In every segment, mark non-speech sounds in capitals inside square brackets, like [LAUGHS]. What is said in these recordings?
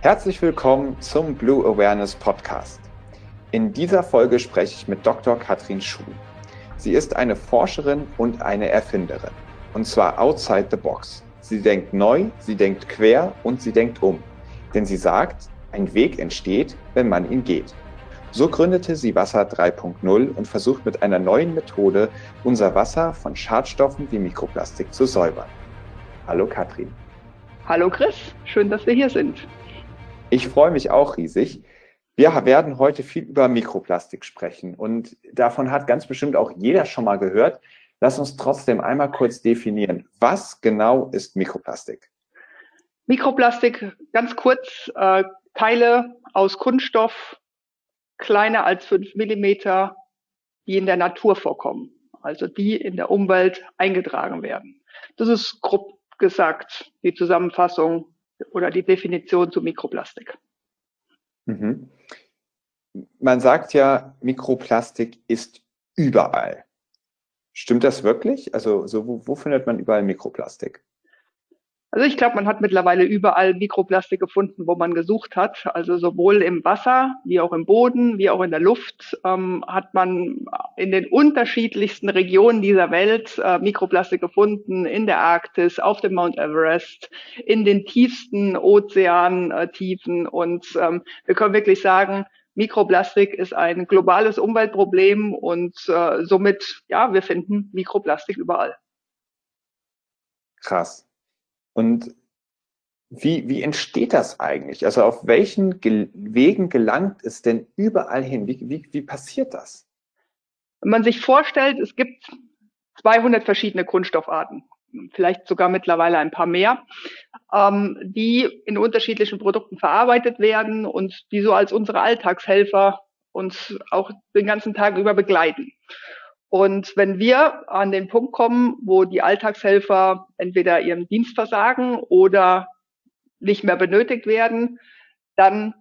Herzlich willkommen zum Blue Awareness Podcast. In dieser Folge spreche ich mit Dr. Katrin Schuh. Sie ist eine Forscherin und eine Erfinderin. Und zwar outside the box. Sie denkt neu, sie denkt quer und sie denkt um. Denn sie sagt, ein Weg entsteht, wenn man ihn geht. So gründete sie Wasser 3.0 und versucht mit einer neuen Methode, unser Wasser von Schadstoffen wie Mikroplastik zu säubern. Hallo Katrin. Hallo Chris, schön, dass wir hier sind. Ich freue mich auch riesig. Wir werden heute viel über Mikroplastik sprechen und davon hat ganz bestimmt auch jeder schon mal gehört. Lass uns trotzdem einmal kurz definieren, was genau ist Mikroplastik? Mikroplastik, ganz kurz, äh, Teile aus Kunststoff, kleiner als fünf Millimeter, die in der Natur vorkommen, also die in der Umwelt eingetragen werden. Das ist grob gesagt die Zusammenfassung oder die Definition zu Mikroplastik. Mhm. Man sagt ja, Mikroplastik ist überall. Stimmt das wirklich? Also so, wo, wo findet man überall Mikroplastik? Also ich glaube, man hat mittlerweile überall Mikroplastik gefunden, wo man gesucht hat. Also sowohl im Wasser wie auch im Boden, wie auch in der Luft ähm, hat man in den unterschiedlichsten Regionen dieser Welt äh, Mikroplastik gefunden. In der Arktis, auf dem Mount Everest, in den tiefsten Ozeantiefen. Und ähm, wir können wirklich sagen, Mikroplastik ist ein globales Umweltproblem und äh, somit, ja, wir finden Mikroplastik überall. Krass. Und wie, wie entsteht das eigentlich? Also auf welchen Ge Wegen gelangt es denn überall hin? Wie, wie, wie passiert das? Wenn man sich vorstellt, es gibt 200 verschiedene Kunststoffarten, vielleicht sogar mittlerweile ein paar mehr, ähm, die in unterschiedlichen Produkten verarbeitet werden und die so als unsere Alltagshelfer uns auch den ganzen Tag über begleiten. Und wenn wir an den Punkt kommen, wo die Alltagshelfer entweder ihrem Dienst versagen oder nicht mehr benötigt werden, dann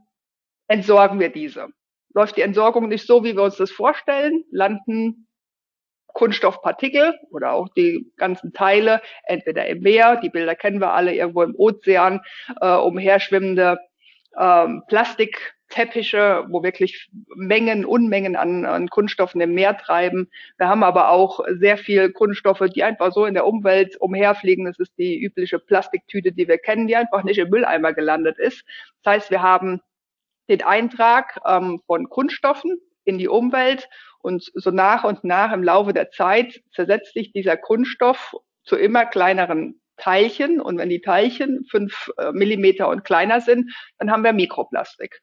entsorgen wir diese. Läuft die Entsorgung nicht so, wie wir uns das vorstellen, landen Kunststoffpartikel oder auch die ganzen Teile entweder im Meer, die Bilder kennen wir alle, irgendwo im Ozean, äh, umherschwimmende ähm, Plastik Teppiche, wo wirklich Mengen, Unmengen an, an Kunststoffen im Meer treiben. Wir haben aber auch sehr viel Kunststoffe, die einfach so in der Umwelt umherfliegen. Das ist die übliche Plastiktüte, die wir kennen, die einfach nicht im Mülleimer gelandet ist. Das heißt, wir haben den Eintrag ähm, von Kunststoffen in die Umwelt und so nach und nach im Laufe der Zeit zersetzt sich dieser Kunststoff zu immer kleineren Teilchen und wenn die Teilchen fünf äh, Millimeter und kleiner sind, dann haben wir Mikroplastik.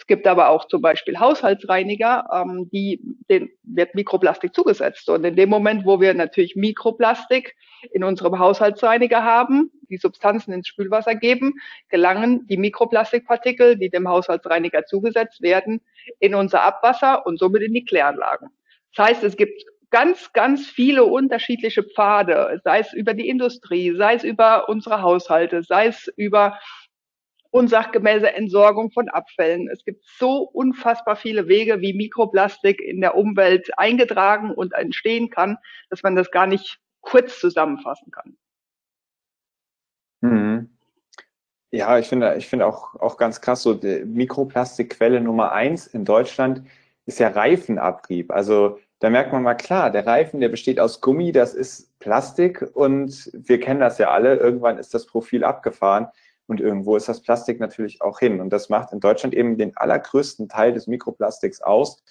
Es gibt aber auch zum Beispiel Haushaltsreiniger, ähm, die den wird Mikroplastik zugesetzt. Und in dem Moment, wo wir natürlich Mikroplastik in unserem Haushaltsreiniger haben, die Substanzen ins Spülwasser geben, gelangen die Mikroplastikpartikel, die dem Haushaltsreiniger zugesetzt werden, in unser Abwasser und somit in die Kläranlagen. Das heißt, es gibt ganz, ganz viele unterschiedliche Pfade, sei es über die Industrie, sei es über unsere Haushalte, sei es über unsachgemäße Entsorgung von Abfällen. Es gibt so unfassbar viele Wege, wie Mikroplastik in der Umwelt eingetragen und entstehen kann, dass man das gar nicht kurz zusammenfassen kann. Mhm. Ja, ich finde, ich finde auch, auch ganz krass, so Mikroplastikquelle Nummer eins in Deutschland ist ja Reifenabrieb. Also da merkt man mal klar, der Reifen, der besteht aus Gummi, das ist Plastik und wir kennen das ja alle. Irgendwann ist das Profil abgefahren. Und irgendwo ist das Plastik natürlich auch hin. Und das macht in Deutschland eben den allergrößten Teil des Mikroplastiks aus,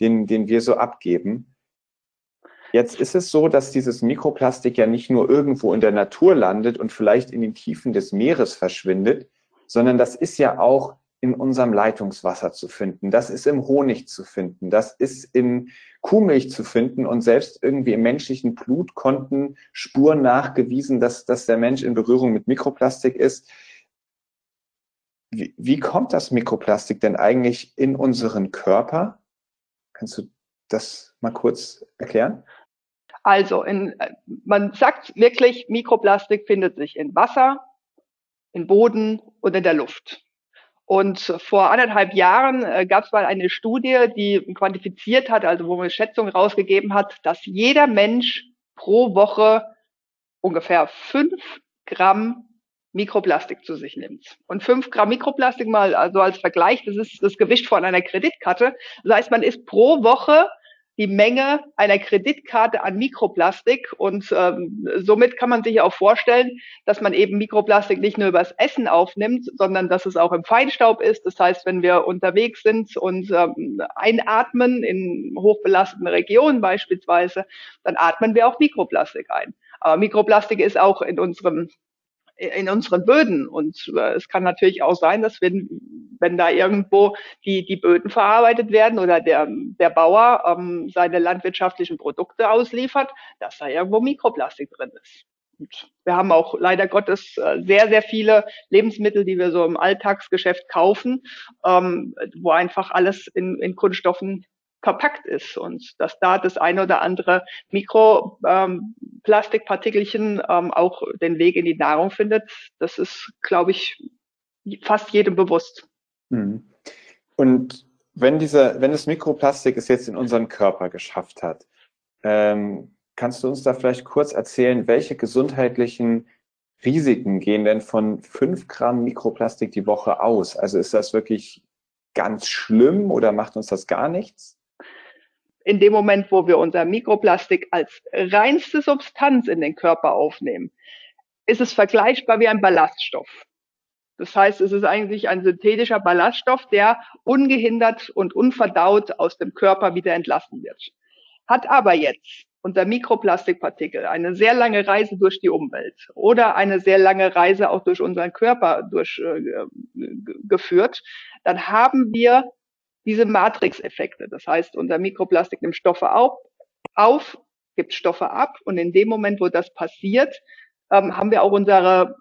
den, den wir so abgeben. Jetzt ist es so, dass dieses Mikroplastik ja nicht nur irgendwo in der Natur landet und vielleicht in den Tiefen des Meeres verschwindet, sondern das ist ja auch in unserem Leitungswasser zu finden. Das ist im Honig zu finden. Das ist in Kuhmilch zu finden. Und selbst irgendwie im menschlichen Blut konnten Spuren nachgewiesen, dass, dass der Mensch in Berührung mit Mikroplastik ist. Wie, wie kommt das Mikroplastik denn eigentlich in unseren Körper? Kannst du das mal kurz erklären? Also, in, man sagt wirklich, Mikroplastik findet sich in Wasser, in Boden und in der Luft. Und vor anderthalb Jahren äh, gab es mal eine Studie, die quantifiziert hat, also wo man Schätzungen rausgegeben hat, dass jeder Mensch pro Woche ungefähr fünf Gramm Mikroplastik zu sich nimmt. Und fünf Gramm Mikroplastik mal also als Vergleich, das ist das Gewicht von einer Kreditkarte. Das heißt, man ist pro Woche die Menge einer Kreditkarte an Mikroplastik. Und ähm, somit kann man sich auch vorstellen, dass man eben Mikroplastik nicht nur übers Essen aufnimmt, sondern dass es auch im Feinstaub ist. Das heißt, wenn wir unterwegs sind und ähm, einatmen in hochbelasteten Regionen beispielsweise, dann atmen wir auch Mikroplastik ein. Aber Mikroplastik ist auch in unserem in unseren Böden. Und äh, es kann natürlich auch sein, dass wenn, wenn da irgendwo die, die Böden verarbeitet werden oder der, der Bauer ähm, seine landwirtschaftlichen Produkte ausliefert, dass da irgendwo Mikroplastik drin ist. Und wir haben auch leider Gottes äh, sehr, sehr viele Lebensmittel, die wir so im Alltagsgeschäft kaufen, ähm, wo einfach alles in, in Kunststoffen verpackt ist und dass da das eine oder andere Mikroplastikpartikelchen ähm, ähm, auch den Weg in die Nahrung findet, das ist, glaube ich, fast jedem bewusst. Mhm. Und wenn dieser, wenn das Mikroplastik es jetzt in unseren Körper geschafft hat, ähm, kannst du uns da vielleicht kurz erzählen, welche gesundheitlichen Risiken gehen denn von fünf Gramm Mikroplastik die Woche aus? Also ist das wirklich ganz schlimm oder macht uns das gar nichts? In dem Moment, wo wir unser Mikroplastik als reinste Substanz in den Körper aufnehmen, ist es vergleichbar wie ein Ballaststoff. Das heißt, es ist eigentlich ein synthetischer Ballaststoff, der ungehindert und unverdaut aus dem Körper wieder entlassen wird. Hat aber jetzt unser Mikroplastikpartikel eine sehr lange Reise durch die Umwelt oder eine sehr lange Reise auch durch unseren Körper durchgeführt, äh, dann haben wir diese Matrix-Effekte. Das heißt, unser Mikroplastik nimmt Stoffe auf, auf, gibt Stoffe ab und in dem Moment, wo das passiert, ähm, haben wir auch unsere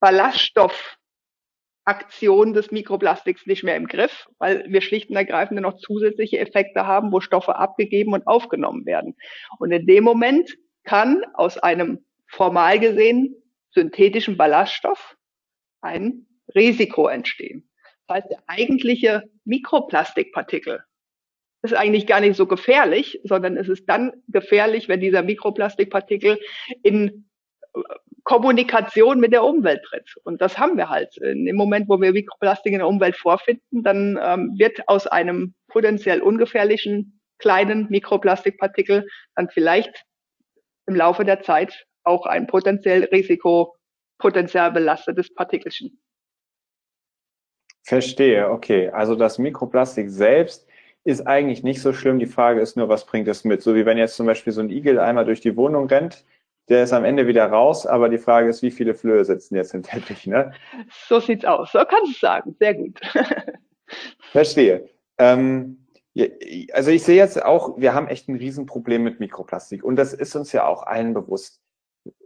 Ballaststoffaktion des Mikroplastiks nicht mehr im Griff, weil wir schlicht und ergreifend noch zusätzliche Effekte haben, wo Stoffe abgegeben und aufgenommen werden. Und in dem Moment kann aus einem formal gesehen synthetischen Ballaststoff ein Risiko entstehen. Das heißt, der eigentliche Mikroplastikpartikel ist eigentlich gar nicht so gefährlich, sondern es ist dann gefährlich, wenn dieser Mikroplastikpartikel in äh, Kommunikation mit der Umwelt tritt. Und das haben wir halt. Im Moment, wo wir Mikroplastik in der Umwelt vorfinden, dann ähm, wird aus einem potenziell ungefährlichen kleinen Mikroplastikpartikel dann vielleicht im Laufe der Zeit auch ein potenziell risikopotenzial belastetes Partikelchen. Verstehe, okay. Also das Mikroplastik selbst ist eigentlich nicht so schlimm. Die Frage ist nur, was bringt es mit? So wie wenn jetzt zum Beispiel so ein Igel einmal durch die Wohnung rennt, der ist am Ende wieder raus, aber die Frage ist, wie viele Flöhe sitzen jetzt im Teppich, [LAUGHS] ne? So sieht's aus. So kannst du sagen. Sehr gut. [LAUGHS] Verstehe. Ähm, also ich sehe jetzt auch, wir haben echt ein Riesenproblem mit Mikroplastik und das ist uns ja auch allen bewusst.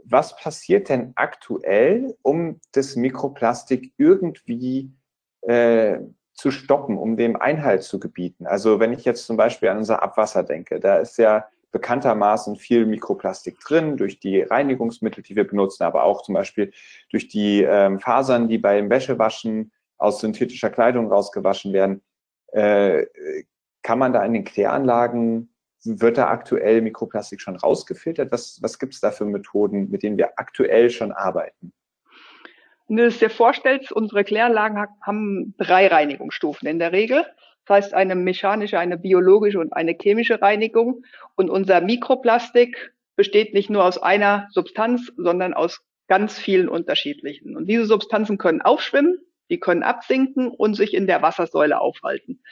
Was passiert denn aktuell, um das Mikroplastik irgendwie äh, zu stoppen, um dem Einhalt zu gebieten. Also wenn ich jetzt zum Beispiel an unser Abwasser denke, da ist ja bekanntermaßen viel Mikroplastik drin durch die Reinigungsmittel, die wir benutzen, aber auch zum Beispiel durch die ähm, Fasern, die beim Wäschewaschen aus synthetischer Kleidung rausgewaschen werden. Äh, kann man da in den Kläranlagen, wird da aktuell Mikroplastik schon rausgefiltert? Was, was gibt es da für Methoden, mit denen wir aktuell schon arbeiten? Wenn du es dir vorstellst, unsere Kläranlagen haben drei Reinigungsstufen in der Regel. Das heißt eine mechanische, eine biologische und eine chemische Reinigung. Und unser Mikroplastik besteht nicht nur aus einer Substanz, sondern aus ganz vielen unterschiedlichen. Und diese Substanzen können aufschwimmen, die können absinken und sich in der Wassersäule aufhalten.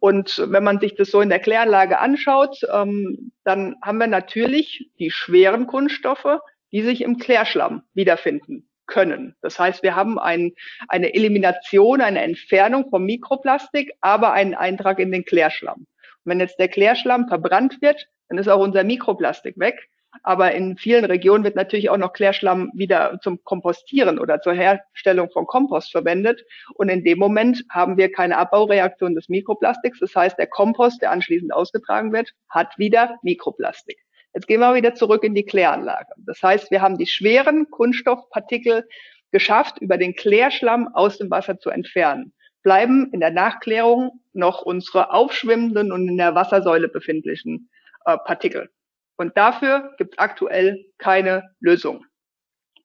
Und wenn man sich das so in der Kläranlage anschaut, ähm, dann haben wir natürlich die schweren Kunststoffe, die sich im Klärschlamm wiederfinden können. Das heißt, wir haben ein, eine Elimination, eine Entfernung vom Mikroplastik, aber einen Eintrag in den Klärschlamm. Und wenn jetzt der Klärschlamm verbrannt wird, dann ist auch unser Mikroplastik weg. Aber in vielen Regionen wird natürlich auch noch Klärschlamm wieder zum Kompostieren oder zur Herstellung von Kompost verwendet. Und in dem Moment haben wir keine Abbaureaktion des Mikroplastiks. Das heißt, der Kompost, der anschließend ausgetragen wird, hat wieder Mikroplastik. Jetzt gehen wir wieder zurück in die Kläranlage. Das heißt, wir haben die schweren Kunststoffpartikel geschafft, über den Klärschlamm aus dem Wasser zu entfernen. Bleiben in der Nachklärung noch unsere aufschwimmenden und in der Wassersäule befindlichen äh, Partikel. Und dafür gibt es aktuell keine Lösung.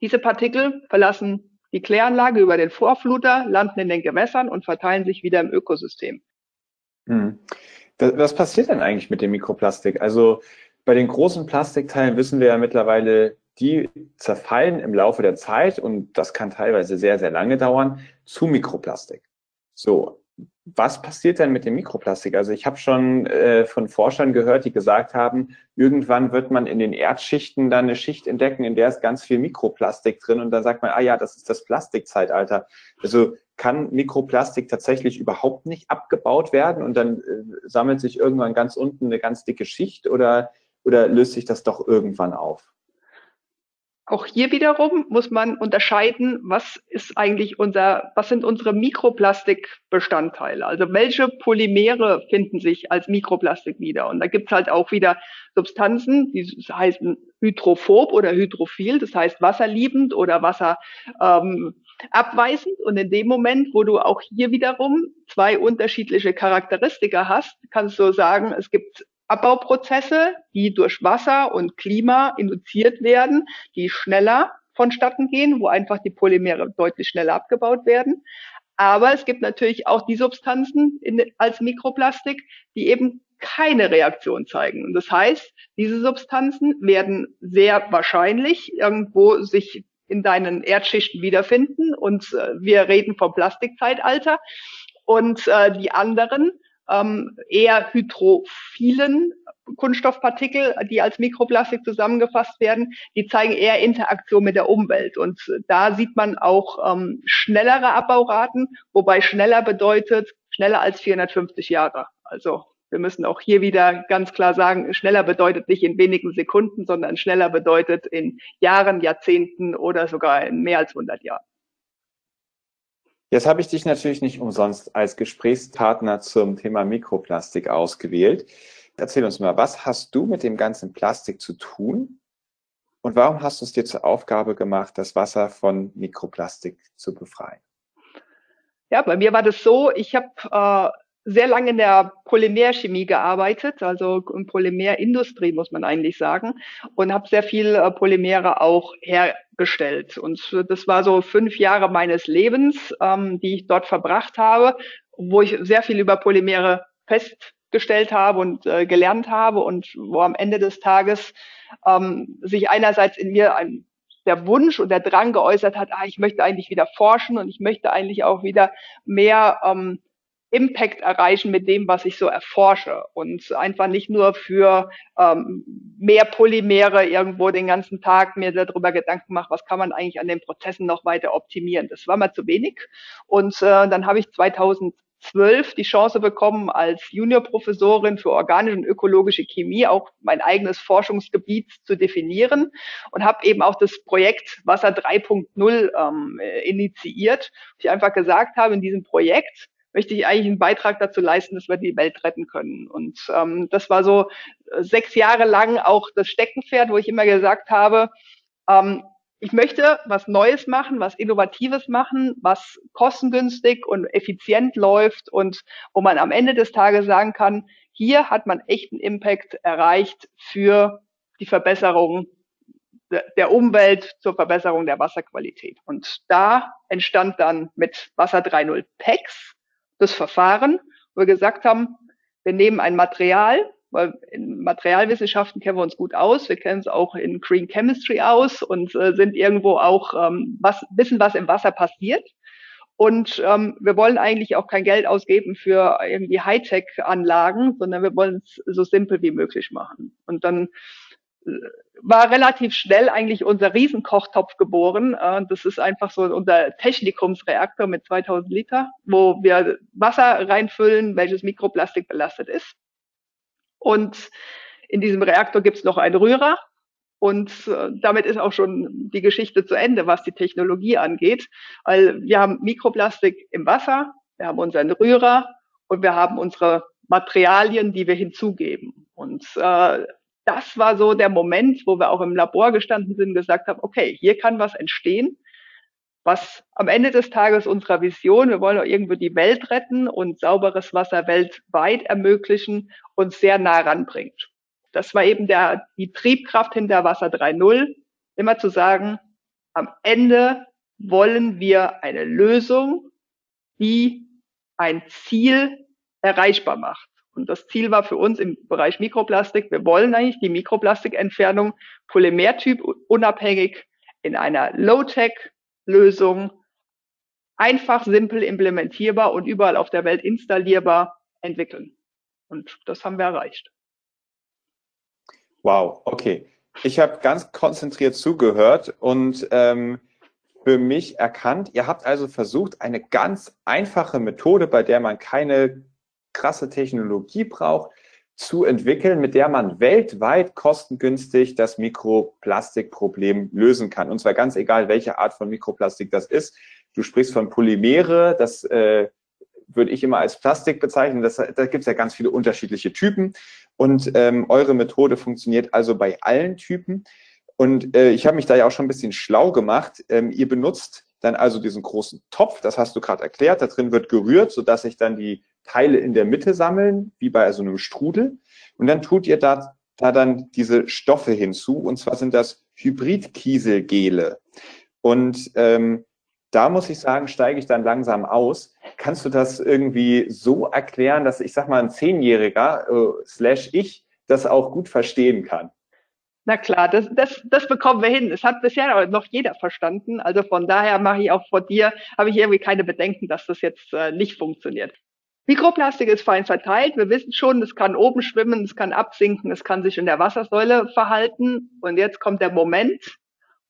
Diese Partikel verlassen die Kläranlage über den Vorfluter, landen in den Gewässern und verteilen sich wieder im Ökosystem. Hm. Was passiert denn eigentlich mit dem Mikroplastik? Also bei den großen Plastikteilen wissen wir ja mittlerweile, die zerfallen im Laufe der Zeit und das kann teilweise sehr, sehr lange dauern zu Mikroplastik. So, was passiert denn mit dem Mikroplastik? Also ich habe schon äh, von Forschern gehört, die gesagt haben, irgendwann wird man in den Erdschichten dann eine Schicht entdecken, in der ist ganz viel Mikroplastik drin und dann sagt man, ah ja, das ist das Plastikzeitalter. Also kann Mikroplastik tatsächlich überhaupt nicht abgebaut werden und dann äh, sammelt sich irgendwann ganz unten eine ganz dicke Schicht oder, oder löst sich das doch irgendwann auf? Auch hier wiederum muss man unterscheiden, was ist eigentlich unser, was sind unsere Mikroplastikbestandteile? Also welche Polymere finden sich als Mikroplastik wieder? Und da gibt's halt auch wieder Substanzen, die heißen hydrophob oder hydrophil, das heißt wasserliebend oder wasserabweisend. Ähm, und in dem Moment, wo du auch hier wiederum zwei unterschiedliche Charakteristika hast, kannst du sagen, es gibt Abbauprozesse, die durch Wasser und Klima induziert werden, die schneller vonstatten gehen, wo einfach die Polymere deutlich schneller abgebaut werden. Aber es gibt natürlich auch die Substanzen in, als Mikroplastik, die eben keine Reaktion zeigen. Und das heißt, diese Substanzen werden sehr wahrscheinlich irgendwo sich in deinen Erdschichten wiederfinden. Und äh, wir reden vom Plastikzeitalter. Und äh, die anderen ähm, eher hydrophilen Kunststoffpartikel, die als Mikroplastik zusammengefasst werden, die zeigen eher Interaktion mit der Umwelt. Und da sieht man auch ähm, schnellere Abbauraten, wobei schneller bedeutet schneller als 450 Jahre. Also wir müssen auch hier wieder ganz klar sagen, schneller bedeutet nicht in wenigen Sekunden, sondern schneller bedeutet in Jahren, Jahrzehnten oder sogar in mehr als 100 Jahren. Jetzt habe ich dich natürlich nicht umsonst als Gesprächspartner zum Thema Mikroplastik ausgewählt. Erzähl uns mal, was hast du mit dem ganzen Plastik zu tun? Und warum hast du es dir zur Aufgabe gemacht, das Wasser von Mikroplastik zu befreien? Ja, bei mir war das so, ich habe äh, sehr lange in der Polymerchemie gearbeitet, also in Polymerindustrie muss man eigentlich sagen, und habe sehr viel äh, Polymere auch hergestellt. Und das war so fünf Jahre meines Lebens, ähm, die ich dort verbracht habe, wo ich sehr viel über Polymere festgestellt habe und äh, gelernt habe und wo am Ende des Tages ähm, sich einerseits in mir ein der Wunsch und der Drang geäußert hat, ah, ich möchte eigentlich wieder forschen und ich möchte eigentlich auch wieder mehr ähm, Impact erreichen mit dem, was ich so erforsche und einfach nicht nur für ähm, mehr Polymere irgendwo den ganzen Tag mir darüber Gedanken mache, was kann man eigentlich an den Prozessen noch weiter optimieren. Das war mal zu wenig und äh, dann habe ich 2012 die Chance bekommen, als Juniorprofessorin für organische und ökologische Chemie auch mein eigenes Forschungsgebiet zu definieren und habe eben auch das Projekt Wasser 3.0 ähm, initiiert. Ich einfach gesagt habe, in diesem Projekt möchte ich eigentlich einen Beitrag dazu leisten, dass wir die Welt retten können. Und ähm, das war so äh, sechs Jahre lang auch das Steckenpferd, wo ich immer gesagt habe, ähm, ich möchte was Neues machen, was Innovatives machen, was kostengünstig und effizient läuft und wo man am Ende des Tages sagen kann, hier hat man echten Impact erreicht für die Verbesserung der Umwelt zur Verbesserung der Wasserqualität. Und da entstand dann mit Wasser 3.0 PEX das Verfahren, wo wir gesagt haben, wir nehmen ein Material, weil in Materialwissenschaften kennen wir uns gut aus, wir kennen es auch in Green Chemistry aus und äh, sind irgendwo auch ähm, was, wissen, was im Wasser passiert. Und ähm, wir wollen eigentlich auch kein Geld ausgeben für irgendwie Hightech-Anlagen, sondern wir wollen es so simpel wie möglich machen. Und dann war relativ schnell eigentlich unser Riesenkochtopf geboren. Äh, das ist einfach so unser Technikumsreaktor mit 2000 Liter, wo wir Wasser reinfüllen, welches Mikroplastik belastet ist. Und in diesem Reaktor gibt es noch einen Rührer. Und äh, damit ist auch schon die Geschichte zu Ende, was die Technologie angeht. Weil wir haben Mikroplastik im Wasser, wir haben unseren Rührer und wir haben unsere Materialien, die wir hinzugeben. Und äh, das war so der Moment, wo wir auch im Labor gestanden sind und gesagt haben, okay, hier kann was entstehen, was am Ende des Tages unserer Vision, wir wollen auch irgendwo die Welt retten und sauberes Wasser weltweit ermöglichen, uns sehr nah ranbringt. Das war eben der, die Triebkraft hinter Wasser 3.0, immer zu sagen, am Ende wollen wir eine Lösung, die ein Ziel erreichbar macht. Und das Ziel war für uns im Bereich Mikroplastik, wir wollen eigentlich die Mikroplastikentfernung polymertyp unabhängig in einer Low-Tech-Lösung einfach, simpel implementierbar und überall auf der Welt installierbar entwickeln. Und das haben wir erreicht. Wow, okay. Ich habe ganz konzentriert zugehört und ähm, für mich erkannt, ihr habt also versucht, eine ganz einfache Methode, bei der man keine krasse Technologie braucht, zu entwickeln, mit der man weltweit kostengünstig das Mikroplastikproblem lösen kann. Und zwar ganz egal, welche Art von Mikroplastik das ist. Du sprichst von Polymere, das äh, würde ich immer als Plastik bezeichnen. Das, da gibt es ja ganz viele unterschiedliche Typen. Und ähm, eure Methode funktioniert also bei allen Typen. Und äh, ich habe mich da ja auch schon ein bisschen schlau gemacht. Ähm, ihr benutzt dann also diesen großen Topf, das hast du gerade erklärt, da drin wird gerührt, sodass sich dann die Teile in der Mitte sammeln, wie bei so einem Strudel. Und dann tut ihr da, da dann diese Stoffe hinzu, und zwar sind das Hybridkieselgele. Und ähm, da muss ich sagen, steige ich dann langsam aus. Kannst du das irgendwie so erklären, dass ich sag mal ein Zehnjähriger äh, slash ich das auch gut verstehen kann? Na klar, das, das, das bekommen wir hin. Es hat bisher noch jeder verstanden. Also von daher mache ich auch vor dir, habe ich irgendwie keine Bedenken, dass das jetzt äh, nicht funktioniert. Mikroplastik ist fein verteilt. Wir wissen schon, es kann oben schwimmen, es kann absinken, es kann sich in der Wassersäule verhalten. Und jetzt kommt der Moment,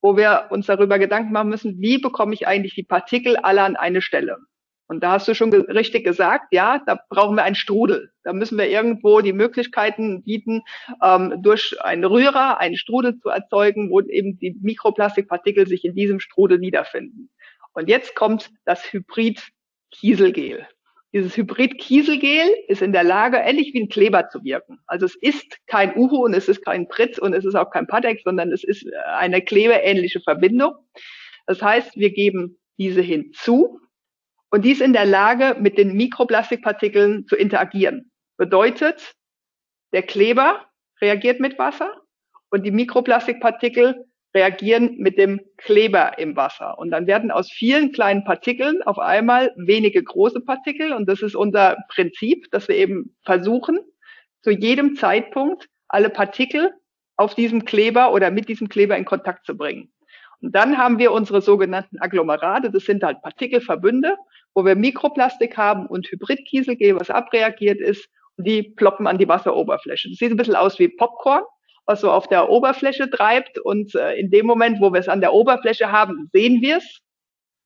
wo wir uns darüber Gedanken machen müssen, wie bekomme ich eigentlich die Partikel alle an eine Stelle? Und da hast du schon richtig gesagt, ja, da brauchen wir einen Strudel. Da müssen wir irgendwo die Möglichkeiten bieten, ähm, durch einen Rührer einen Strudel zu erzeugen, wo eben die Mikroplastikpartikel sich in diesem Strudel wiederfinden. Und jetzt kommt das Hybrid-Kieselgel. Dieses Hybrid-Kieselgel ist in der Lage, ähnlich wie ein Kleber zu wirken. Also es ist kein Uhu und es ist kein Pritz und es ist auch kein Patex, sondern es ist eine klebeähnliche Verbindung. Das heißt, wir geben diese hinzu und die ist in der Lage, mit den Mikroplastikpartikeln zu interagieren. Bedeutet, der Kleber reagiert mit Wasser und die Mikroplastikpartikel reagieren mit dem Kleber im Wasser. Und dann werden aus vielen kleinen Partikeln auf einmal wenige große Partikel. Und das ist unser Prinzip, dass wir eben versuchen, zu jedem Zeitpunkt alle Partikel auf diesem Kleber oder mit diesem Kleber in Kontakt zu bringen. Und dann haben wir unsere sogenannten Agglomerate. Das sind halt Partikelverbünde wo wir Mikroplastik haben und Hybridkieselgel, was abreagiert ist, und die ploppen an die Wasseroberfläche. Das sieht ein bisschen aus wie Popcorn, was so auf der Oberfläche treibt. Und äh, in dem Moment, wo wir es an der Oberfläche haben, sehen wir es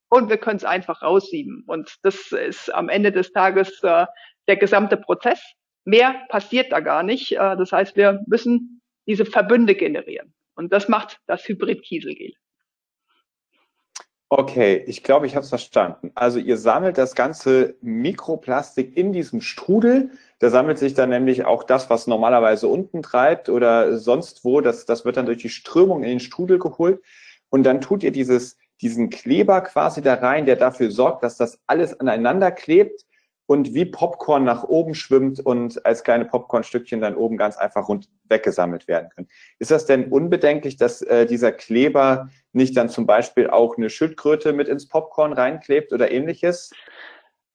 und wir können es einfach raussieben. Und das ist am Ende des Tages äh, der gesamte Prozess. Mehr passiert da gar nicht. Äh, das heißt, wir müssen diese Verbünde generieren. Und das macht das Hybridkieselgel. Okay, ich glaube, ich habe es verstanden. Also ihr sammelt das ganze Mikroplastik in diesem Strudel. Da sammelt sich dann nämlich auch das, was normalerweise unten treibt oder sonst wo. Das, das wird dann durch die Strömung in den Strudel geholt. Und dann tut ihr dieses, diesen Kleber quasi da rein, der dafür sorgt, dass das alles aneinander klebt und wie Popcorn nach oben schwimmt und als kleine Popcornstückchen dann oben ganz einfach rund weggesammelt werden können. Ist das denn unbedenklich, dass äh, dieser Kleber nicht dann zum Beispiel auch eine Schildkröte mit ins Popcorn reinklebt oder ähnliches?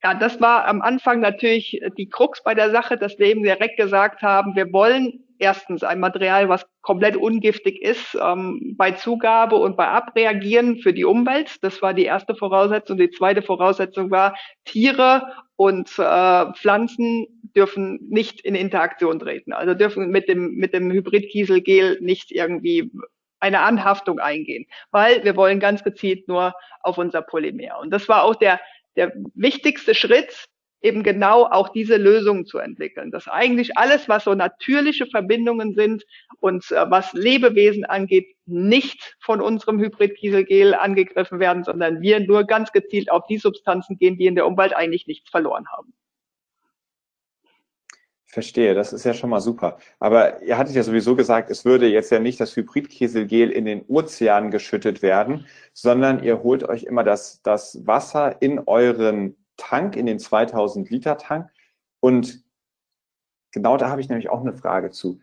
Ja, das war am Anfang natürlich die Krux bei der Sache, dass wir eben direkt gesagt haben, wir wollen erstens ein Material, was komplett ungiftig ist, ähm, bei Zugabe und bei Abreagieren für die Umwelt. Das war die erste Voraussetzung. Die zweite Voraussetzung war, Tiere und äh, Pflanzen dürfen nicht in Interaktion treten. Also dürfen mit dem, mit dem Hybridkieselgel nicht irgendwie eine Anhaftung eingehen, weil wir wollen ganz gezielt nur auf unser Polymer. Und das war auch der, der wichtigste Schritt, eben genau auch diese Lösungen zu entwickeln. Dass eigentlich alles, was so natürliche Verbindungen sind und äh, was Lebewesen angeht, nicht von unserem Hybrid-Kieselgel angegriffen werden, sondern wir nur ganz gezielt auf die Substanzen gehen, die in der Umwelt eigentlich nichts verloren haben. Verstehe, das ist ja schon mal super. Aber ihr hattet ja sowieso gesagt, es würde jetzt ja nicht das Hybridkieselgel in den Ozean geschüttet werden, sondern ihr holt euch immer das, das Wasser in euren Tank, in den 2000 Liter Tank. Und genau da habe ich nämlich auch eine Frage zu.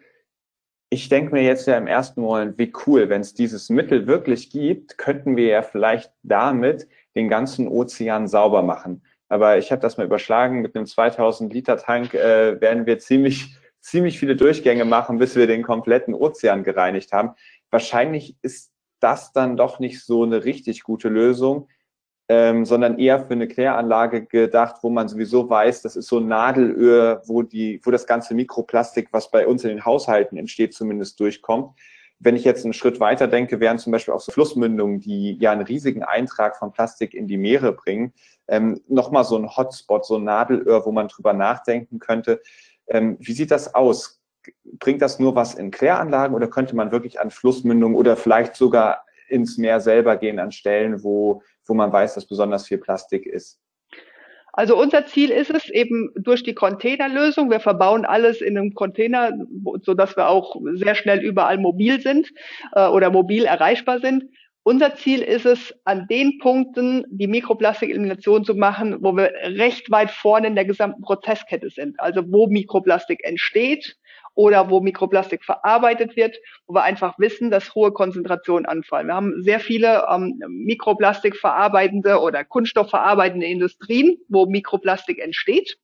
ich denke mir jetzt ja im ersten Moment, wie cool, wenn es dieses Mittel wirklich gibt, könnten wir ja vielleicht damit den ganzen Ozean sauber machen. Aber ich habe das mal überschlagen, mit einem 2000 Liter Tank äh, werden wir ziemlich, ziemlich viele Durchgänge machen, bis wir den kompletten Ozean gereinigt haben. Wahrscheinlich ist das dann doch nicht so eine richtig gute Lösung, ähm, sondern eher für eine Kläranlage gedacht, wo man sowieso weiß, das ist so ein Nadelöhr, wo die, wo das ganze Mikroplastik, was bei uns in den Haushalten entsteht, zumindest durchkommt. Wenn ich jetzt einen Schritt weiter denke, wären zum Beispiel auch so Flussmündungen, die ja einen riesigen Eintrag von Plastik in die Meere bringen, ähm, nochmal so ein Hotspot, so ein Nadelöhr, wo man drüber nachdenken könnte. Ähm, wie sieht das aus? Bringt das nur was in Kläranlagen oder könnte man wirklich an Flussmündungen oder vielleicht sogar ins Meer selber gehen an Stellen, wo wo man weiß, dass besonders viel Plastik ist? Also unser Ziel ist es eben durch die Containerlösung. Wir verbauen alles in einem Container, so dass wir auch sehr schnell überall mobil sind äh, oder mobil erreichbar sind. Unser Ziel ist es, an den Punkten die Mikroplastikelimination zu machen, wo wir recht weit vorne in der gesamten Prozesskette sind. Also wo Mikroplastik entsteht oder wo Mikroplastik verarbeitet wird, wo wir einfach wissen, dass hohe Konzentrationen anfallen. Wir haben sehr viele ähm, Mikroplastik verarbeitende oder kunststoffverarbeitende Industrien, wo Mikroplastik entsteht.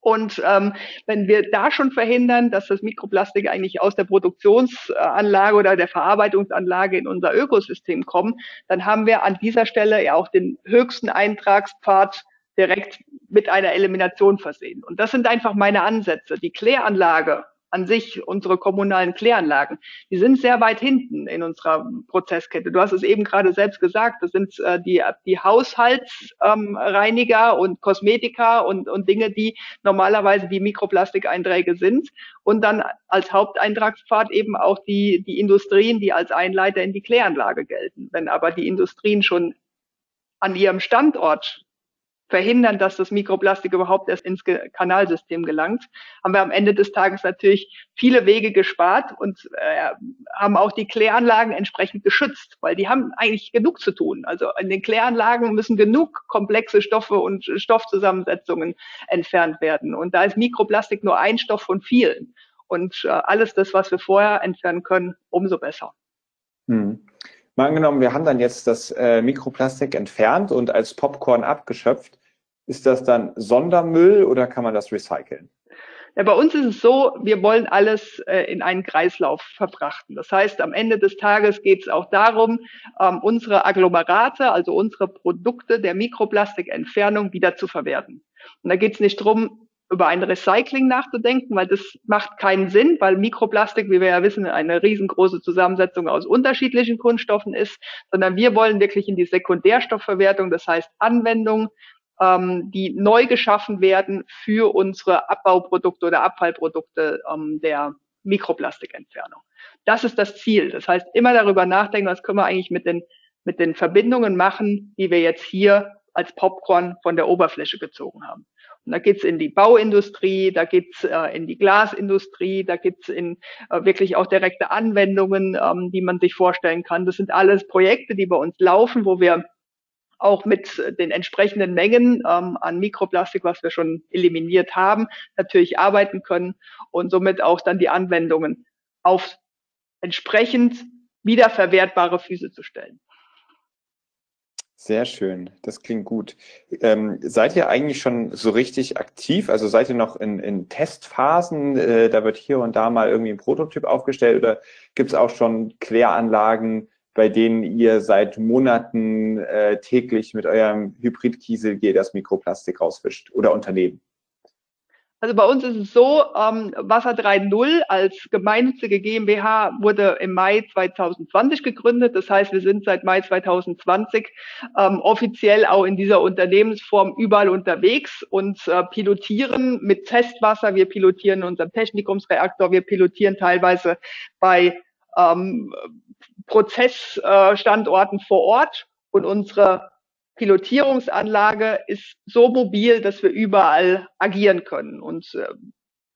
Und ähm, wenn wir da schon verhindern, dass das Mikroplastik eigentlich aus der Produktionsanlage oder der Verarbeitungsanlage in unser Ökosystem kommt, dann haben wir an dieser Stelle ja auch den höchsten Eintragspfad direkt mit einer Elimination versehen. Und das sind einfach meine Ansätze. Die Kläranlage an sich, unsere kommunalen Kläranlagen, die sind sehr weit hinten in unserer Prozesskette. Du hast es eben gerade selbst gesagt, das sind äh, die, die Haushaltsreiniger ähm, und Kosmetika und, und Dinge, die normalerweise die Mikroplastikeinträge sind. Und dann als Haupteintragspfad eben auch die, die Industrien, die als Einleiter in die Kläranlage gelten. Wenn aber die Industrien schon an ihrem Standort verhindern, dass das Mikroplastik überhaupt erst ins Kanalsystem gelangt, haben wir am Ende des Tages natürlich viele Wege gespart und äh, haben auch die Kläranlagen entsprechend geschützt, weil die haben eigentlich genug zu tun. Also in den Kläranlagen müssen genug komplexe Stoffe und Stoffzusammensetzungen entfernt werden. Und da ist Mikroplastik nur ein Stoff von vielen. Und äh, alles das, was wir vorher entfernen können, umso besser. Hm. Mal angenommen, wir haben dann jetzt das äh, Mikroplastik entfernt und als Popcorn abgeschöpft. Ist das dann Sondermüll oder kann man das recyceln? Ja, bei uns ist es so, wir wollen alles äh, in einen Kreislauf verbrachten. Das heißt, am Ende des Tages geht es auch darum, ähm, unsere Agglomerate, also unsere Produkte der Mikroplastikentfernung wieder zu verwerten. Und da geht es nicht drum, über ein Recycling nachzudenken, weil das macht keinen Sinn, weil Mikroplastik, wie wir ja wissen, eine riesengroße Zusammensetzung aus unterschiedlichen Kunststoffen ist, sondern wir wollen wirklich in die Sekundärstoffverwertung, das heißt Anwendung, ähm, die neu geschaffen werden für unsere Abbauprodukte oder Abfallprodukte ähm, der Mikroplastikentfernung. Das ist das Ziel. Das heißt, immer darüber nachdenken, was können wir eigentlich mit den, mit den Verbindungen machen, die wir jetzt hier als Popcorn von der Oberfläche gezogen haben. Und da geht's in die Bauindustrie, da geht's äh, in die Glasindustrie, da geht's in äh, wirklich auch direkte Anwendungen, ähm, die man sich vorstellen kann. Das sind alles Projekte, die bei uns laufen, wo wir auch mit den entsprechenden Mengen ähm, an Mikroplastik, was wir schon eliminiert haben, natürlich arbeiten können und somit auch dann die Anwendungen auf entsprechend wiederverwertbare Füße zu stellen. Sehr schön, das klingt gut. Ähm, seid ihr eigentlich schon so richtig aktiv? Also seid ihr noch in, in Testphasen? Äh, da wird hier und da mal irgendwie ein Prototyp aufgestellt oder gibt es auch schon Kläranlagen, bei denen ihr seit Monaten äh, täglich mit eurem Hybridkiesel das Mikroplastik rausfischt oder Unternehmen? Also bei uns ist es so, ähm, Wasser 3.0 als gemeinnützige GmbH wurde im Mai 2020 gegründet. Das heißt, wir sind seit Mai 2020 ähm, offiziell auch in dieser Unternehmensform überall unterwegs und äh, pilotieren mit Testwasser. Wir pilotieren in unserem Technikumsreaktor. Wir pilotieren teilweise bei ähm, Prozessstandorten vor Ort und unsere Pilotierungsanlage ist so mobil, dass wir überall agieren können. Und äh,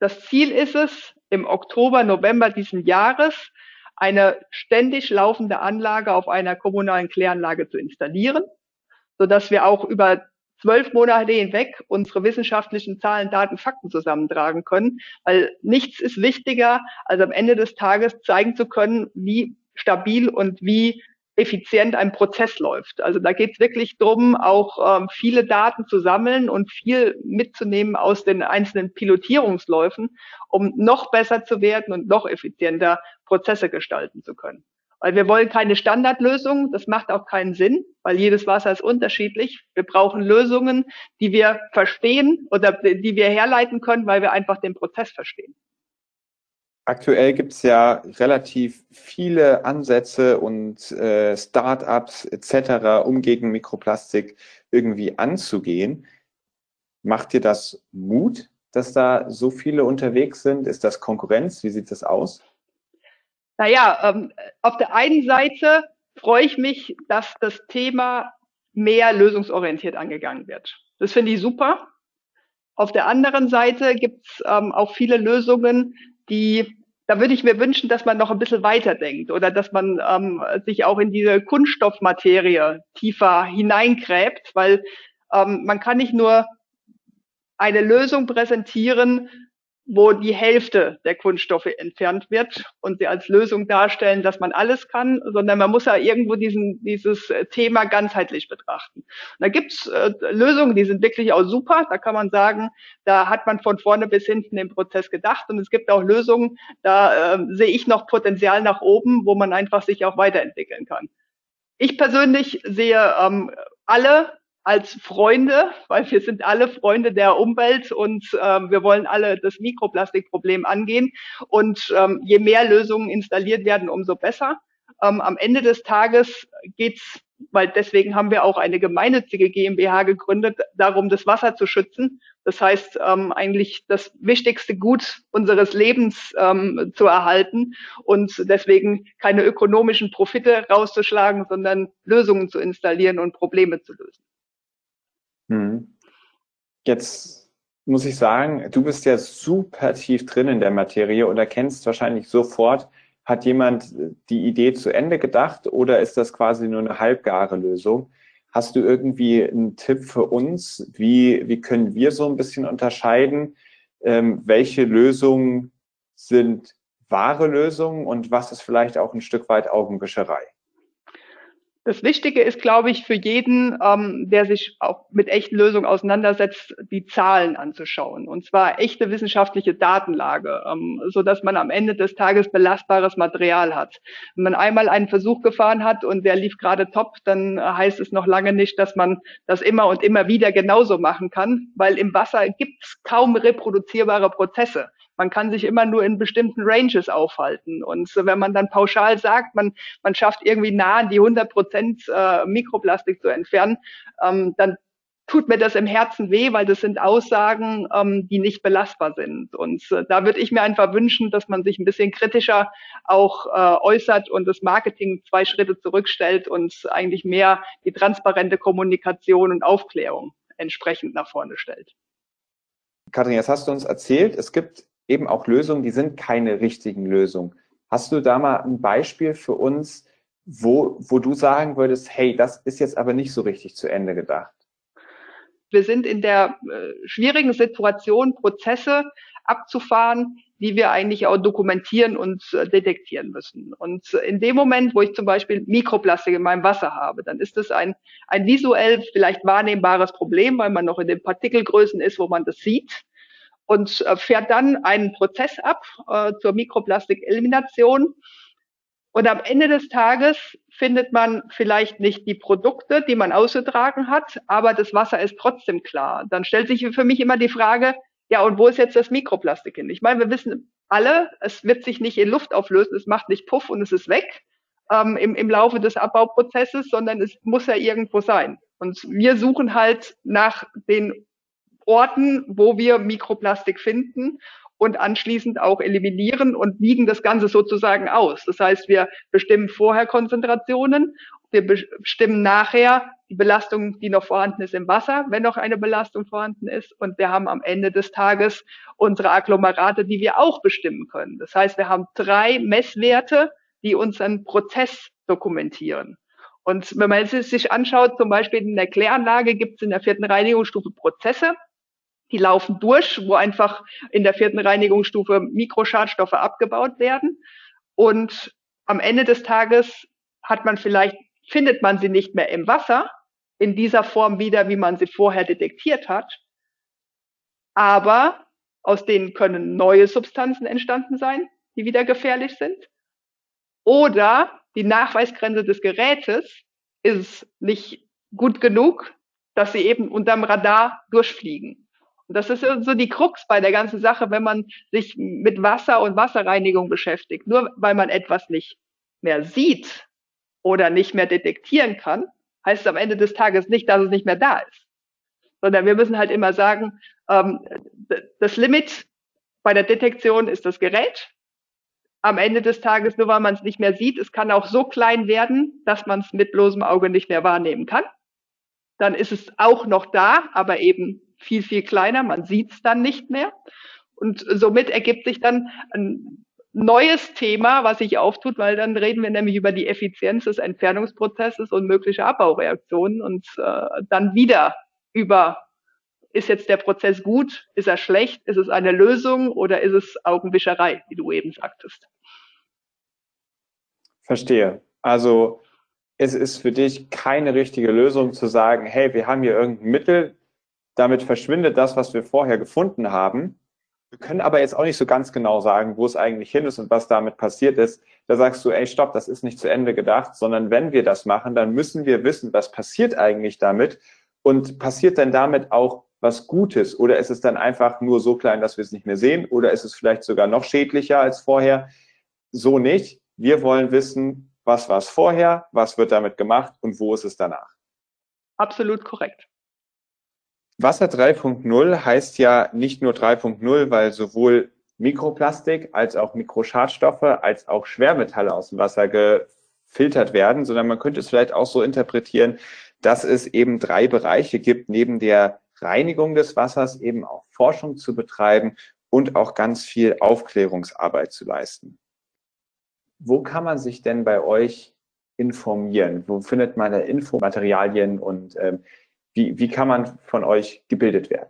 das Ziel ist es, im Oktober, November diesen Jahres eine ständig laufende Anlage auf einer kommunalen Kläranlage zu installieren, so dass wir auch über zwölf Monate hinweg unsere wissenschaftlichen Zahlen, Daten, Fakten zusammentragen können, weil nichts ist wichtiger, als am Ende des Tages zeigen zu können, wie stabil und wie effizient ein Prozess läuft. Also da geht es wirklich drum, auch ähm, viele Daten zu sammeln und viel mitzunehmen aus den einzelnen Pilotierungsläufen, um noch besser zu werden und noch effizienter Prozesse gestalten zu können. Weil wir wollen keine Standardlösung, das macht auch keinen Sinn, weil jedes Wasser ist unterschiedlich. Wir brauchen Lösungen, die wir verstehen oder die wir herleiten können, weil wir einfach den Prozess verstehen. Aktuell gibt es ja relativ viele Ansätze und äh, Startups etc., um gegen Mikroplastik irgendwie anzugehen. Macht dir das Mut, dass da so viele unterwegs sind? Ist das Konkurrenz? Wie sieht das aus? Naja, ähm, auf der einen Seite freue ich mich, dass das Thema mehr lösungsorientiert angegangen wird. Das finde ich super. Auf der anderen Seite gibt es ähm, auch viele Lösungen, die da würde ich mir wünschen, dass man noch ein bisschen weiterdenkt oder dass man ähm, sich auch in diese Kunststoffmaterie tiefer hineingräbt, weil ähm, man kann nicht nur eine Lösung präsentieren, wo die Hälfte der Kunststoffe entfernt wird und sie als Lösung darstellen, dass man alles kann, sondern man muss ja irgendwo diesen, dieses Thema ganzheitlich betrachten. Und da gibt's äh, Lösungen, die sind wirklich auch super. Da kann man sagen, da hat man von vorne bis hinten den Prozess gedacht. Und es gibt auch Lösungen, da äh, sehe ich noch Potenzial nach oben, wo man einfach sich auch weiterentwickeln kann. Ich persönlich sehe ähm, alle als Freunde, weil wir sind alle Freunde der Umwelt und ähm, wir wollen alle das Mikroplastikproblem angehen. Und ähm, je mehr Lösungen installiert werden, umso besser. Ähm, am Ende des Tages geht's, weil deswegen haben wir auch eine gemeinnützige GmbH gegründet, darum, das Wasser zu schützen. Das heißt, ähm, eigentlich das wichtigste Gut unseres Lebens ähm, zu erhalten und deswegen keine ökonomischen Profite rauszuschlagen, sondern Lösungen zu installieren und Probleme zu lösen. Hm. Jetzt muss ich sagen, du bist ja super tief drin in der Materie und erkennst wahrscheinlich sofort, hat jemand die Idee zu Ende gedacht oder ist das quasi nur eine halbgare Lösung? Hast du irgendwie einen Tipp für uns? Wie, wie können wir so ein bisschen unterscheiden, ähm, welche Lösungen sind wahre Lösungen und was ist vielleicht auch ein Stück weit Augenwischerei? Das Wichtige ist, glaube ich, für jeden, ähm, der sich auch mit echten Lösungen auseinandersetzt, die Zahlen anzuschauen. Und zwar echte wissenschaftliche Datenlage, ähm, so dass man am Ende des Tages belastbares Material hat. Wenn man einmal einen Versuch gefahren hat und der lief gerade top, dann heißt es noch lange nicht, dass man das immer und immer wieder genauso machen kann, weil im Wasser gibt es kaum reproduzierbare Prozesse. Man kann sich immer nur in bestimmten Ranges aufhalten. Und wenn man dann pauschal sagt, man, man schafft irgendwie nah an die 100 Prozent äh, Mikroplastik zu entfernen, ähm, dann tut mir das im Herzen weh, weil das sind Aussagen, ähm, die nicht belastbar sind. Und äh, da würde ich mir einfach wünschen, dass man sich ein bisschen kritischer auch äh, äußert und das Marketing zwei Schritte zurückstellt und eigentlich mehr die transparente Kommunikation und Aufklärung entsprechend nach vorne stellt. Kathrin, jetzt hast du uns erzählt, es gibt eben auch Lösungen, die sind keine richtigen Lösungen. Hast du da mal ein Beispiel für uns, wo, wo du sagen würdest, hey, das ist jetzt aber nicht so richtig zu Ende gedacht? Wir sind in der äh, schwierigen Situation, Prozesse abzufahren, die wir eigentlich auch dokumentieren und äh, detektieren müssen. Und in dem Moment, wo ich zum Beispiel Mikroplastik in meinem Wasser habe, dann ist das ein, ein visuell vielleicht wahrnehmbares Problem, weil man noch in den Partikelgrößen ist, wo man das sieht und äh, fährt dann einen Prozess ab äh, zur Mikroplastikelimination. Und am Ende des Tages findet man vielleicht nicht die Produkte, die man ausgetragen hat, aber das Wasser ist trotzdem klar. Dann stellt sich für mich immer die Frage, ja, und wo ist jetzt das Mikroplastik hin? Ich meine, wir wissen alle, es wird sich nicht in Luft auflösen, es macht nicht Puff und es ist weg ähm, im, im Laufe des Abbauprozesses, sondern es muss ja irgendwo sein. Und wir suchen halt nach den Orten, wo wir Mikroplastik finden und anschließend auch eliminieren und wiegen das Ganze sozusagen aus. Das heißt, wir bestimmen vorher Konzentrationen, wir bestimmen nachher die Belastung, die noch vorhanden ist im Wasser, wenn noch eine Belastung vorhanden ist. Und wir haben am Ende des Tages unsere Agglomerate, die wir auch bestimmen können. Das heißt, wir haben drei Messwerte, die unseren Prozess dokumentieren. Und wenn man sich anschaut, zum Beispiel in der Kläranlage gibt es in der vierten Reinigungsstufe Prozesse, die laufen durch, wo einfach in der vierten Reinigungsstufe Mikroschadstoffe abgebaut werden. Und am Ende des Tages hat man vielleicht, findet man sie nicht mehr im Wasser in dieser Form wieder, wie man sie vorher detektiert hat. Aber aus denen können neue Substanzen entstanden sein, die wieder gefährlich sind. Oder die Nachweisgrenze des Gerätes ist nicht gut genug, dass sie eben unterm Radar durchfliegen. Das ist so die Krux bei der ganzen Sache, wenn man sich mit Wasser und Wasserreinigung beschäftigt. Nur weil man etwas nicht mehr sieht oder nicht mehr detektieren kann, heißt es am Ende des Tages nicht, dass es nicht mehr da ist. Sondern wir müssen halt immer sagen, ähm, das Limit bei der Detektion ist das Gerät am Ende des Tages, nur weil man es nicht mehr sieht, es kann auch so klein werden, dass man es mit bloßem Auge nicht mehr wahrnehmen kann. Dann ist es auch noch da, aber eben viel, viel kleiner. Man sieht es dann nicht mehr. Und somit ergibt sich dann ein neues Thema, was sich auftut, weil dann reden wir nämlich über die Effizienz des Entfernungsprozesses und mögliche Abbaureaktionen und äh, dann wieder über ist jetzt der Prozess gut, ist er schlecht, ist es eine Lösung oder ist es Augenwischerei, wie du eben sagtest? Verstehe. Also es ist für dich keine richtige Lösung zu sagen, hey, wir haben hier irgendein Mittel, damit verschwindet das, was wir vorher gefunden haben. Wir können aber jetzt auch nicht so ganz genau sagen, wo es eigentlich hin ist und was damit passiert ist. Da sagst du, ey, stopp, das ist nicht zu Ende gedacht, sondern wenn wir das machen, dann müssen wir wissen, was passiert eigentlich damit und passiert denn damit auch was Gutes oder ist es dann einfach nur so klein, dass wir es nicht mehr sehen oder ist es vielleicht sogar noch schädlicher als vorher? So nicht. Wir wollen wissen, was war es vorher, was wird damit gemacht und wo ist es danach. Absolut korrekt. Wasser 3.0 heißt ja nicht nur 3.0, weil sowohl Mikroplastik als auch Mikroschadstoffe als auch Schwermetalle aus dem Wasser gefiltert werden, sondern man könnte es vielleicht auch so interpretieren, dass es eben drei Bereiche gibt, neben der Reinigung des Wassers eben auch Forschung zu betreiben und auch ganz viel Aufklärungsarbeit zu leisten. Wo kann man sich denn bei euch informieren? Wo findet man da Infomaterialien und ähm, wie, wie kann man von euch gebildet werden?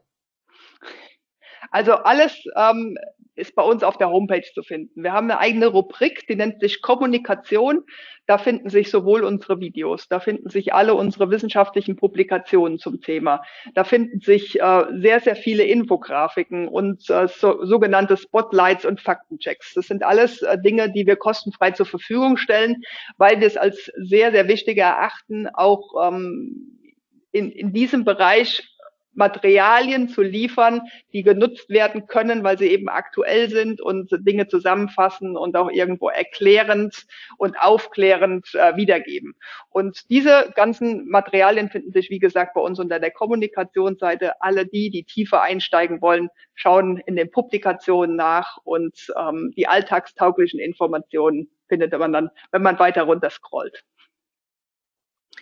Also alles ähm, ist bei uns auf der Homepage zu finden. Wir haben eine eigene Rubrik, die nennt sich Kommunikation. Da finden sich sowohl unsere Videos, da finden sich alle unsere wissenschaftlichen Publikationen zum Thema. Da finden sich äh, sehr, sehr viele Infografiken und äh, so, sogenannte Spotlights und Faktenchecks. Das sind alles äh, Dinge, die wir kostenfrei zur Verfügung stellen, weil wir es als sehr, sehr wichtig erachten, auch ähm, in, in diesem Bereich Materialien zu liefern, die genutzt werden können, weil sie eben aktuell sind und Dinge zusammenfassen und auch irgendwo erklärend und aufklärend äh, wiedergeben. Und diese ganzen Materialien finden sich, wie gesagt, bei uns unter der Kommunikationsseite. Alle die, die tiefer einsteigen wollen, schauen in den Publikationen nach und ähm, die alltagstauglichen Informationen findet man dann, wenn man weiter runter scrollt.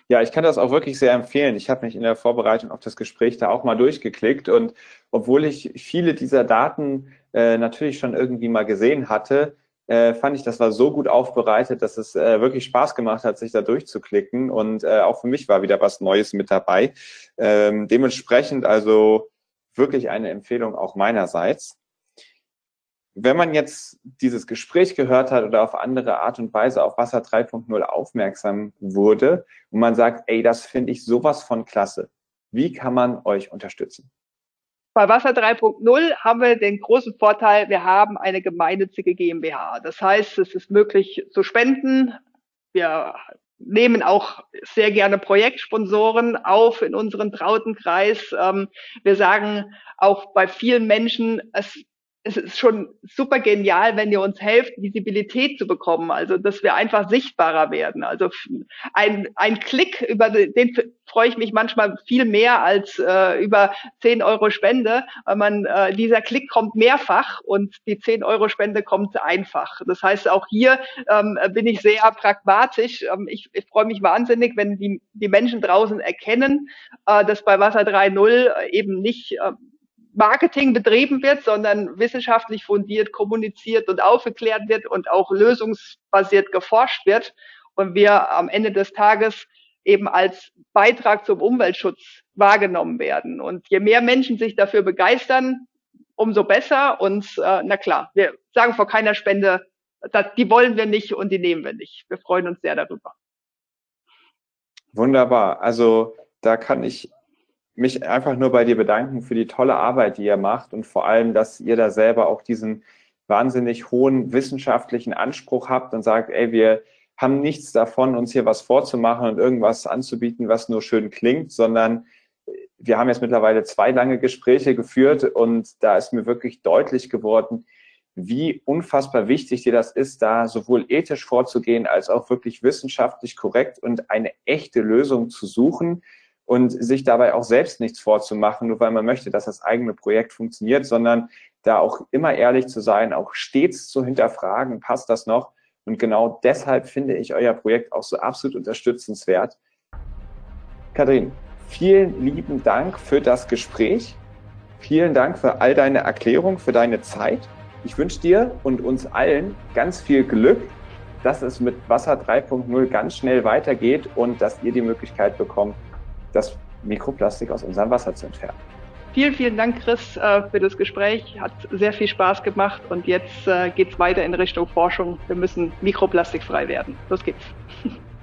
Ja, ich kann das auch wirklich sehr empfehlen. Ich habe mich in der Vorbereitung auf das Gespräch da auch mal durchgeklickt und obwohl ich viele dieser Daten äh, natürlich schon irgendwie mal gesehen hatte, äh, fand ich, das war so gut aufbereitet, dass es äh, wirklich Spaß gemacht hat, sich da durchzuklicken und äh, auch für mich war wieder was Neues mit dabei. Ähm, dementsprechend also wirklich eine Empfehlung auch meinerseits wenn man jetzt dieses Gespräch gehört hat oder auf andere Art und Weise auf Wasser 3.0 aufmerksam wurde und man sagt, ey, das finde ich sowas von klasse, wie kann man euch unterstützen? Bei Wasser 3.0 haben wir den großen Vorteil, wir haben eine gemeinnützige GmbH. Das heißt, es ist möglich zu spenden. Wir nehmen auch sehr gerne Projektsponsoren auf in unseren trauten Kreis. Ähm, wir sagen auch bei vielen Menschen, es es ist schon super genial, wenn ihr uns helft, Visibilität zu bekommen, also dass wir einfach sichtbarer werden. Also ein, ein Klick, über den, freue ich mich manchmal viel mehr als äh, über 10 Euro Spende, weil man äh, dieser Klick kommt mehrfach und die 10 Euro Spende kommt einfach. Das heißt, auch hier ähm, bin ich sehr pragmatisch. Ähm, ich, ich freue mich wahnsinnig, wenn die, die Menschen draußen erkennen, äh, dass bei Wasser 3.0 eben nicht äh, Marketing betrieben wird, sondern wissenschaftlich fundiert kommuniziert und aufgeklärt wird und auch lösungsbasiert geforscht wird und wir am Ende des Tages eben als Beitrag zum Umweltschutz wahrgenommen werden. Und je mehr Menschen sich dafür begeistern, umso besser. Und äh, na klar, wir sagen vor keiner Spende, das, die wollen wir nicht und die nehmen wir nicht. Wir freuen uns sehr darüber. Wunderbar. Also da kann ich mich einfach nur bei dir bedanken für die tolle Arbeit, die ihr macht und vor allem, dass ihr da selber auch diesen wahnsinnig hohen wissenschaftlichen Anspruch habt und sagt, ey, wir haben nichts davon, uns hier was vorzumachen und irgendwas anzubieten, was nur schön klingt, sondern wir haben jetzt mittlerweile zwei lange Gespräche geführt und da ist mir wirklich deutlich geworden, wie unfassbar wichtig dir das ist, da sowohl ethisch vorzugehen als auch wirklich wissenschaftlich korrekt und eine echte Lösung zu suchen und sich dabei auch selbst nichts vorzumachen, nur weil man möchte, dass das eigene Projekt funktioniert, sondern da auch immer ehrlich zu sein, auch stets zu hinterfragen, passt das noch? Und genau deshalb finde ich euer Projekt auch so absolut unterstützenswert. Kathrin, vielen lieben Dank für das Gespräch. Vielen Dank für all deine Erklärung, für deine Zeit. Ich wünsche dir und uns allen ganz viel Glück, dass es mit Wasser 3.0 ganz schnell weitergeht und dass ihr die Möglichkeit bekommt, das Mikroplastik aus unserem Wasser zu entfernen. Vielen, vielen Dank, Chris, äh, für das Gespräch. Hat sehr viel Spaß gemacht und jetzt äh, geht es weiter in Richtung Forschung. Wir müssen mikroplastikfrei werden. Los geht's. [LAUGHS]